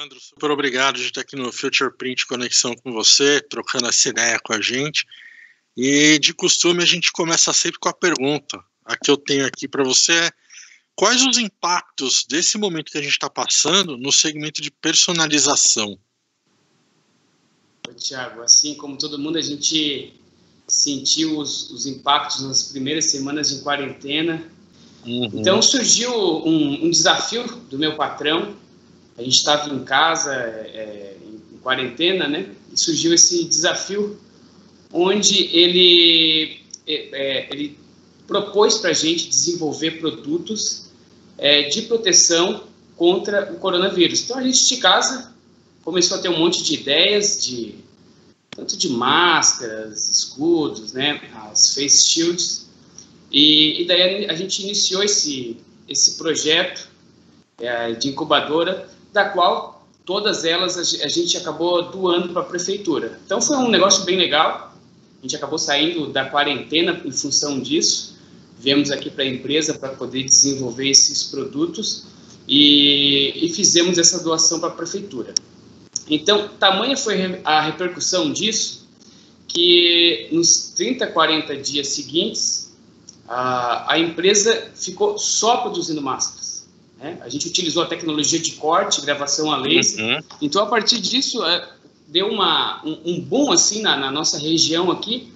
Leandro, super obrigado de estar aqui no Future Print Conexão com você, trocando essa ideia com a gente. E de costume a gente começa sempre com a pergunta. A que eu tenho aqui para você é quais os impactos desse momento que a gente está passando no segmento de personalização? Tiago, assim como todo mundo, a gente sentiu os, os impactos nas primeiras semanas de quarentena. Uhum. Então surgiu um, um desafio do meu patrão a gente estava em casa, é, em quarentena, né? E surgiu esse desafio onde ele, é, é ele propôs para a gente desenvolver produtos é, de proteção contra o coronavírus. Então a gente de casa começou a ter um monte de ideias de tanto de máscaras, escudos, né, as face shields, e, e daí a gente iniciou esse esse projeto é, de incubadora da qual todas elas a gente acabou doando para a prefeitura. Então foi um negócio bem legal. A gente acabou saindo da quarentena em função disso. Viemos aqui para a empresa para poder desenvolver esses produtos e, e fizemos essa doação para a prefeitura. Então, tamanha foi a repercussão disso que nos 30, 40 dias seguintes, a, a empresa ficou só produzindo máscaras. Né? A gente utilizou a tecnologia de corte, gravação a laser. Uhum. Então, a partir disso, é, deu uma, um, um boom assim na, na, nossa região aqui,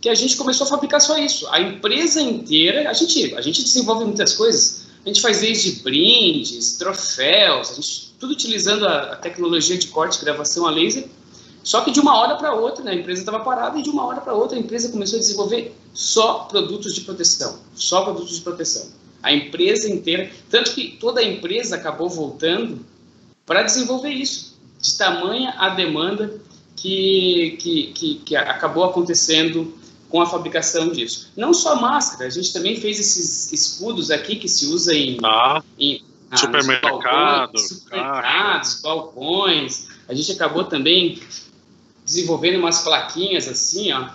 que a gente começou a fabricar só isso. A empresa inteira, a gente, a gente desenvolve muitas coisas. A gente faz desde brindes, troféus, a gente, tudo utilizando a, a tecnologia de corte, gravação a laser. Só que de uma hora para outra, né, a empresa estava parada e de uma hora para outra a empresa começou a desenvolver só produtos de proteção, só produtos de proteção a empresa inteira, tanto que toda a empresa acabou voltando para desenvolver isso, de tamanha a demanda que, que, que, que, acabou acontecendo com a fabricação disso. Não só máscara, a gente também fez esses escudos aqui que se usa em, ah, em ah, supermercado, balcões, supermercados, balcões. A gente acabou também desenvolvendo umas plaquinhas assim, ó.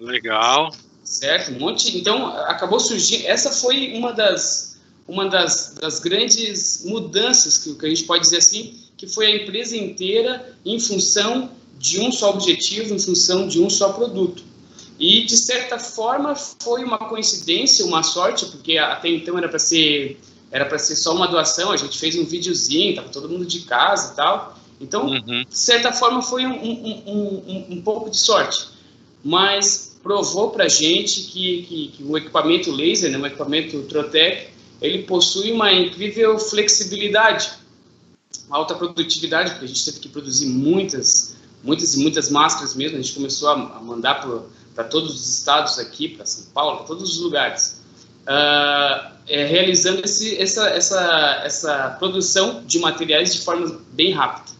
Legal certo? Um monte. Então acabou surgindo. Essa foi uma das uma das, das grandes mudanças que, que a gente pode dizer assim, que foi a empresa inteira em função de um só objetivo, em função de um só produto. E de certa forma foi uma coincidência, uma sorte, porque até então era para ser era para ser só uma doação. A gente fez um videozinho, tava todo mundo de casa e tal. Então, uhum. de certa forma foi um, um, um, um pouco de sorte. Mas provou para a gente que, que, que, o equipamento laser, né, o equipamento Trotec, ele possui uma incrível flexibilidade, alta produtividade, porque a gente teve que produzir muitas, muitas e muitas máscaras mesmo. A gente começou a, a mandar para todos os estados aqui, para São Paulo, para todos os lugares, uh, é, realizando esse, essa, essa, essa produção de materiais de forma bem rápida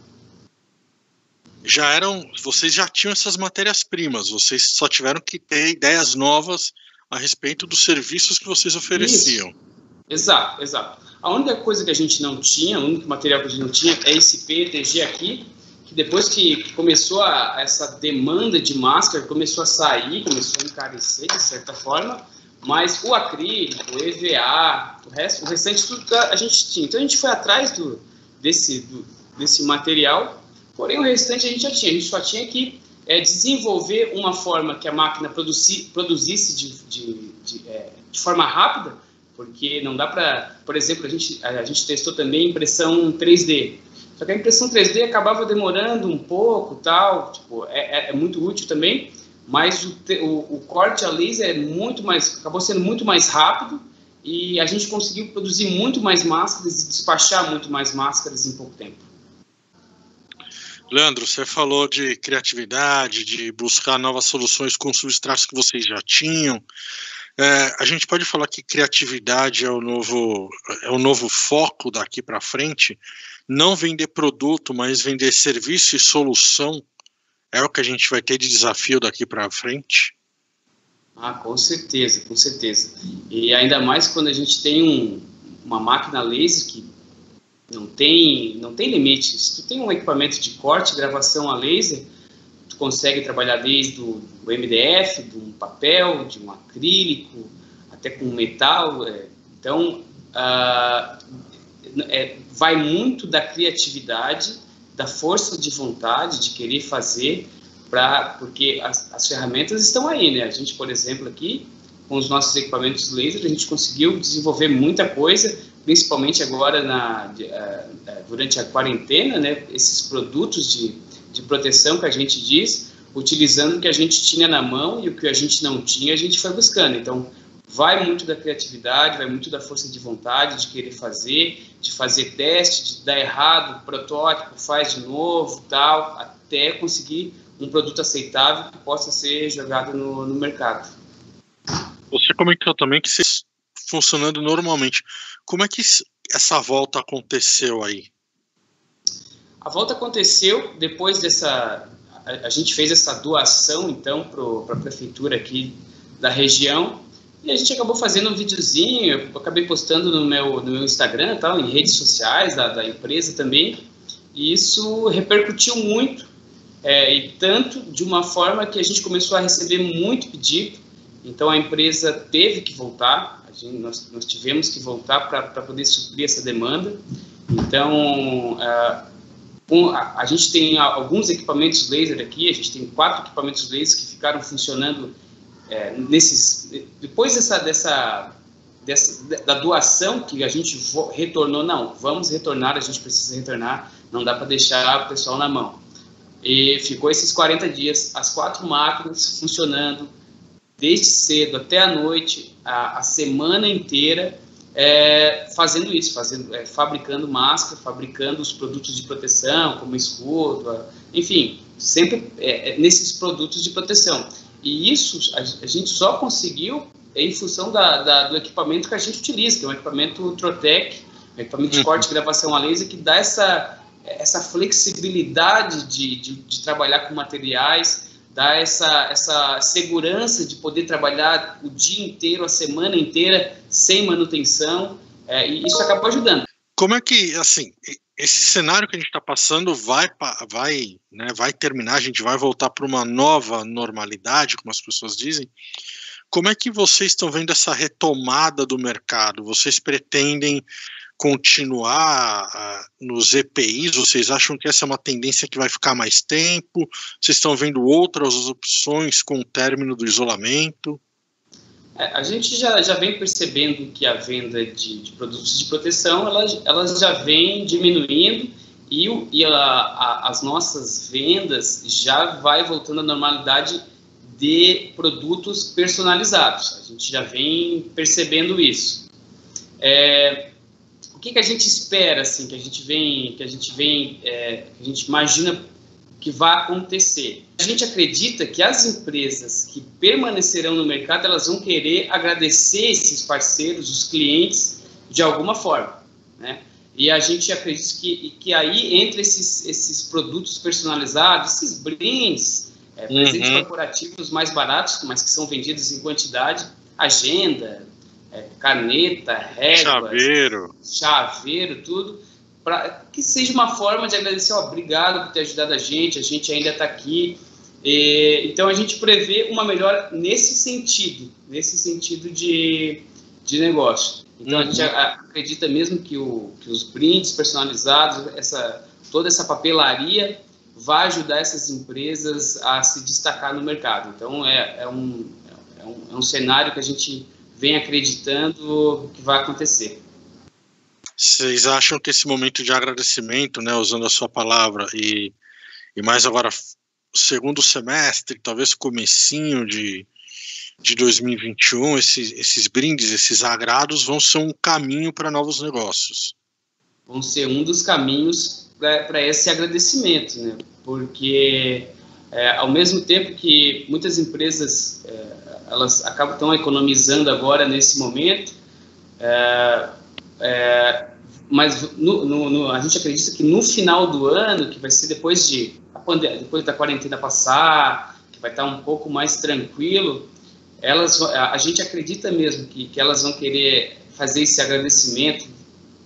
já eram, vocês já tinham essas matérias-primas, vocês só tiveram que ter ideias novas a respeito dos serviços que vocês ofereciam. Isso. Exato, exato. A única coisa que a gente não tinha, o único material que a gente não tinha é esse PETG aqui, que depois que começou a, essa demanda de máscara, começou a sair, começou a encarecer de certa forma, mas o acrílico, o EVA, o, resto, o restante tudo a gente tinha. Então a gente foi atrás do, desse, do, desse material Porém, o restante a gente já tinha. A gente só tinha que é, desenvolver uma forma que a máquina produzi, produzisse de, de, de, é, de, forma rápida, porque não dá para... Por exemplo, a gente, a gente testou também impressão 3D. Só que a impressão 3D acabava demorando um pouco, tal, tipo, é, é, é muito útil também, mas o, o, o, corte a laser é muito mais, acabou sendo muito mais rápido e a gente conseguiu produzir muito mais máscaras e despachar muito mais máscaras em pouco tempo. Leandro, você falou de criatividade, de buscar novas soluções com substratos que vocês já tinham. É, a gente pode falar que criatividade é o novo, é o novo foco daqui para frente. Não vender produto, mas vender serviço e solução é o que a gente vai ter de desafio daqui para frente. Ah, com certeza, com certeza. E ainda mais quando a gente tem um, uma máquina laser que não tem, não tem limite. Se tu tem um equipamento de corte, gravação a laser, tu consegue trabalhar desde o MDF, de um papel, de um acrílico, até com metal. É. Então, é, vai muito da criatividade da força de vontade de querer fazer, pra, porque as, as ferramentas estão aí, né? A gente, por exemplo, aqui, com os nossos equipamentos laser, a gente conseguiu desenvolver muita coisa, principalmente agora na, de, uh, durante a quarentena, né? Esses produtos de, de proteção que a gente diz, utilizando o que a gente tinha na mão e o que a gente não tinha, a gente foi buscando. Então, vai muito da criatividade, vai muito da força de vontade, de querer fazer, de fazer teste, de dar errado, protótipo, faz de novo, tal, até conseguir um produto aceitável que possa ser jogado no, no mercado. Você comentou também que vocês funcionando normalmente. Como é que essa volta aconteceu aí? A volta aconteceu depois dessa. A, gente fez essa doação, então, para a prefeitura aqui da região. E a gente acabou fazendo um videozinho, eu acabei postando no meu, no meu Instagram, tal, em redes sociais da, da empresa também. E isso repercutiu muito, é, e tanto de uma forma que a gente começou a receber muito pedido. Então a empresa teve que voltar, gente, nós, nós, tivemos que voltar para poder suprir essa demanda. Então, uh, um, a, a, gente tem alguns equipamentos laser aqui, a gente tem quatro equipamentos laser que ficaram funcionando é, nesses, depois dessa, dessa, dessa, da doação que a gente retornou, não, vamos retornar, a gente precisa retornar, não dá para deixar o pessoal na mão. E ficou esses 40 dias, as quatro máquinas funcionando, desde cedo até a noite, a, a semana inteira, é, fazendo isso, fazendo, é, fabricando máscara, fabricando os produtos de proteção, como escudo, enfim, sempre é, é, nesses produtos de proteção. E isso a, a gente só conseguiu em função da, da, do equipamento que a gente utiliza, que é um equipamento Trotec, um equipamento de uhum. corte e gravação a laser, que dá essa, essa flexibilidade de, de, de trabalhar com materiais, dá essa, essa segurança de poder trabalhar o dia inteiro, a semana inteira, sem manutenção, é, e isso acabou ajudando. Como é que, assim, esse cenário que a gente está passando vai, vai, né, vai terminar, a gente vai voltar para uma nova normalidade, como as pessoas dizem. Como é que vocês estão vendo essa retomada do mercado? Vocês pretendem continuar uh, nos EPIs? Vocês acham que essa é uma tendência que vai ficar mais tempo? Vocês estão vendo outras opções com o término do isolamento? É, a gente já, já vem percebendo que a venda de, de produtos de proteção elas, elas já vem diminuindo e, e a, a, as nossas vendas já vai voltando à normalidade de produtos personalizados. A gente já vem percebendo isso. É, o que, que a gente espera, assim, que a gente vem, que a gente vem, é, que a gente imagina que vai acontecer? A gente acredita que as empresas que permanecerão no mercado, elas vão querer agradecer esses parceiros, os clientes, de alguma forma, né? E a gente acredita que, que aí, entre esses, esses produtos personalizados, esses brindes, é, presentes uhum. corporativos mais baratos, mas que são vendidos em quantidade, agenda, é, caneta, régua, chaveiro. chaveiro, tudo, para que seja uma forma de agradecer, ó, obrigado por ter ajudado a gente, a gente ainda está aqui. E, então a gente prevê uma melhora nesse sentido, nesse sentido de, de negócio. Então uhum. a gente acredita mesmo que, o, que os brindes personalizados, essa, toda essa papelaria vai ajudar essas empresas a se destacar no mercado. Então é, é, um, é, um, é um cenário que a gente vem acreditando que vai acontecer. Vocês acham que esse momento de agradecimento, né, usando a sua palavra, e, e mais agora segundo semestre, talvez comecinho de, de 2021, esses, esses brindes, esses agrados vão ser um caminho para novos negócios? Vão ser um dos caminhos para esse agradecimento, né? Porque é, ao mesmo tempo que muitas empresas é, elas acabam tão economizando agora nesse momento, é, é, mas no, no, no, a gente acredita que no final do ano, que vai ser depois de depois da quarentena passar, que vai estar um pouco mais tranquilo, elas a, a gente acredita mesmo que, que elas vão querer fazer esse agradecimento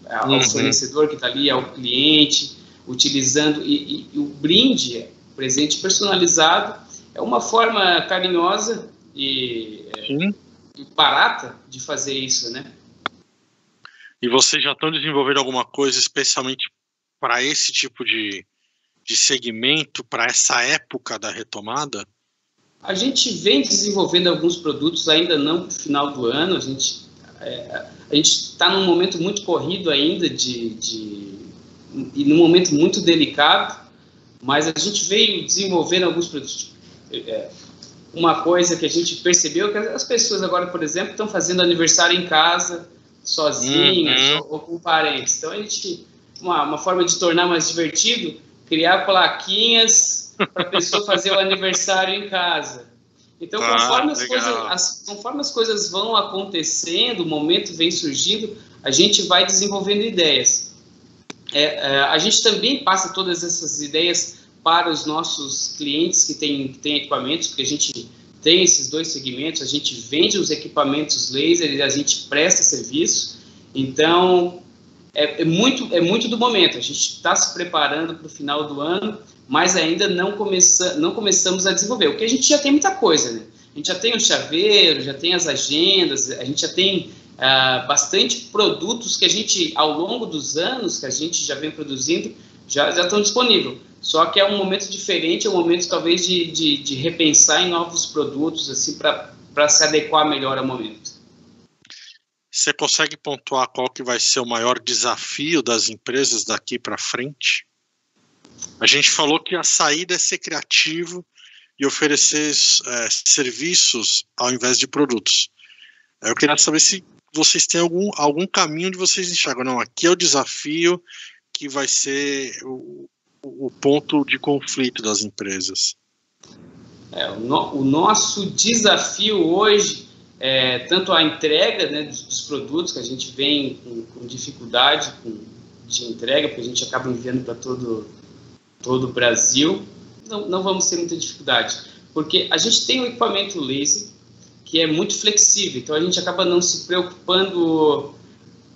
ao uhum. fornecedor que está ali, ao cliente, utilizando e, e, e o brinde, presente personalizado, é uma forma carinhosa e, e barata de fazer isso, né? E vocês já estão desenvolvendo alguma coisa especialmente para esse tipo de, de segmento para essa época da retomada? A gente vem desenvolvendo alguns produtos, ainda não para o final do ano. A gente é, a gente está num momento muito corrido ainda de, de e num momento muito delicado, mas a gente veio desenvolvendo alguns produtos. É, uma coisa que a gente percebeu que as pessoas agora, por exemplo, estão fazendo aniversário em casa, sozinhas uhum. ou, com parentes. Então a gente uma, uma forma de tornar mais divertido, criar plaquinhas para a pessoa fazer o aniversário em casa. Então, ah, conforme, as coisas, as, conforme as coisas vão acontecendo, o momento vem surgindo, a gente vai desenvolvendo ideias. É, é, a gente também passa todas essas ideias para os nossos clientes que têm, equipamentos, porque a gente tem esses dois segmentos, a gente vende os equipamentos laser e a gente presta serviço. Então, é, é muito, é muito do momento. A gente está se preparando para o final do ano mas ainda não, começa, não começamos a desenvolver. O que a gente já tem muita coisa, né? A gente já tem o chaveiro, já tem as agendas, a gente já tem ah, bastante produtos que a gente, ao longo dos anos que a gente já vem produzindo, já, já estão disponíveis. Só que é um momento diferente, é um momento talvez de, de, de repensar em novos produtos, assim, para se adequar melhor ao momento. Você consegue pontuar qual que vai ser o maior desafio das empresas daqui para frente? A gente falou que a saída é ser criativo e oferecer é, serviços ao invés de produtos. Eu queria saber se vocês têm algum, algum caminho de vocês enxergam. Não, aqui é o desafio que vai ser o, o ponto de conflito das empresas. É, o, no, o, nosso desafio hoje é tanto a entrega né, dos, dos, produtos, que a gente vem com, com dificuldade com, de entrega, porque a gente acaba enviando para todo todo o Brasil, não, não vamos ter muita dificuldade, porque a gente tem um equipamento laser que é muito flexível, então a gente acaba não se preocupando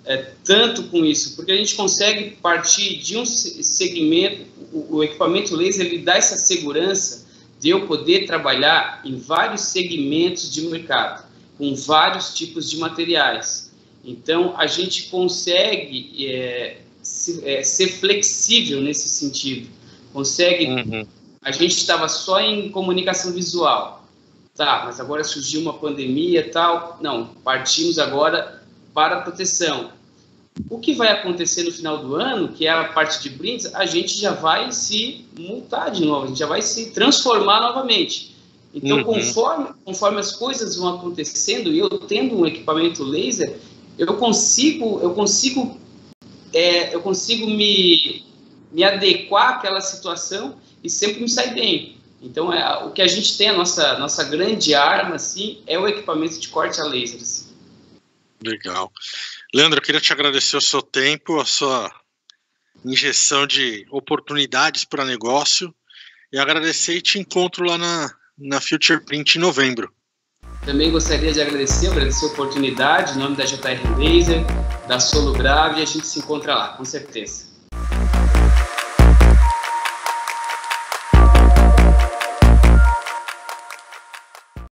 é, tanto com isso, porque a gente consegue partir de um segmento, o, o equipamento laser ele dá essa segurança de eu poder trabalhar em vários segmentos de mercado, com vários tipos de materiais. Então, a gente consegue é, se, é, ser flexível nesse sentido consegue. Uhum. A gente estava só em comunicação visual, tá? Mas agora surgiu uma pandemia e tal. Não, partimos agora para a proteção. O que vai acontecer no final do ano, que é a parte de brindes, a gente já vai se multar de novo, a gente já vai se transformar novamente. Então, uhum. conforme, conforme as coisas vão acontecendo e eu tendo um equipamento laser, eu consigo, eu consigo, é, eu consigo me me adequar àquela situação e sempre me sair bem. Então, é, o que a gente tem, a nossa, nossa grande arma, assim, é o equipamento de corte a laser. Assim. Legal. Leandro, eu queria te agradecer o seu tempo, a sua injeção de oportunidades para negócio e agradecer e te encontro lá na, na Future Print em novembro. Também gostaria de agradecer, agradecer a oportunidade, em nome da JR Laser, da Solo Grave, e a gente se encontra lá, com certeza.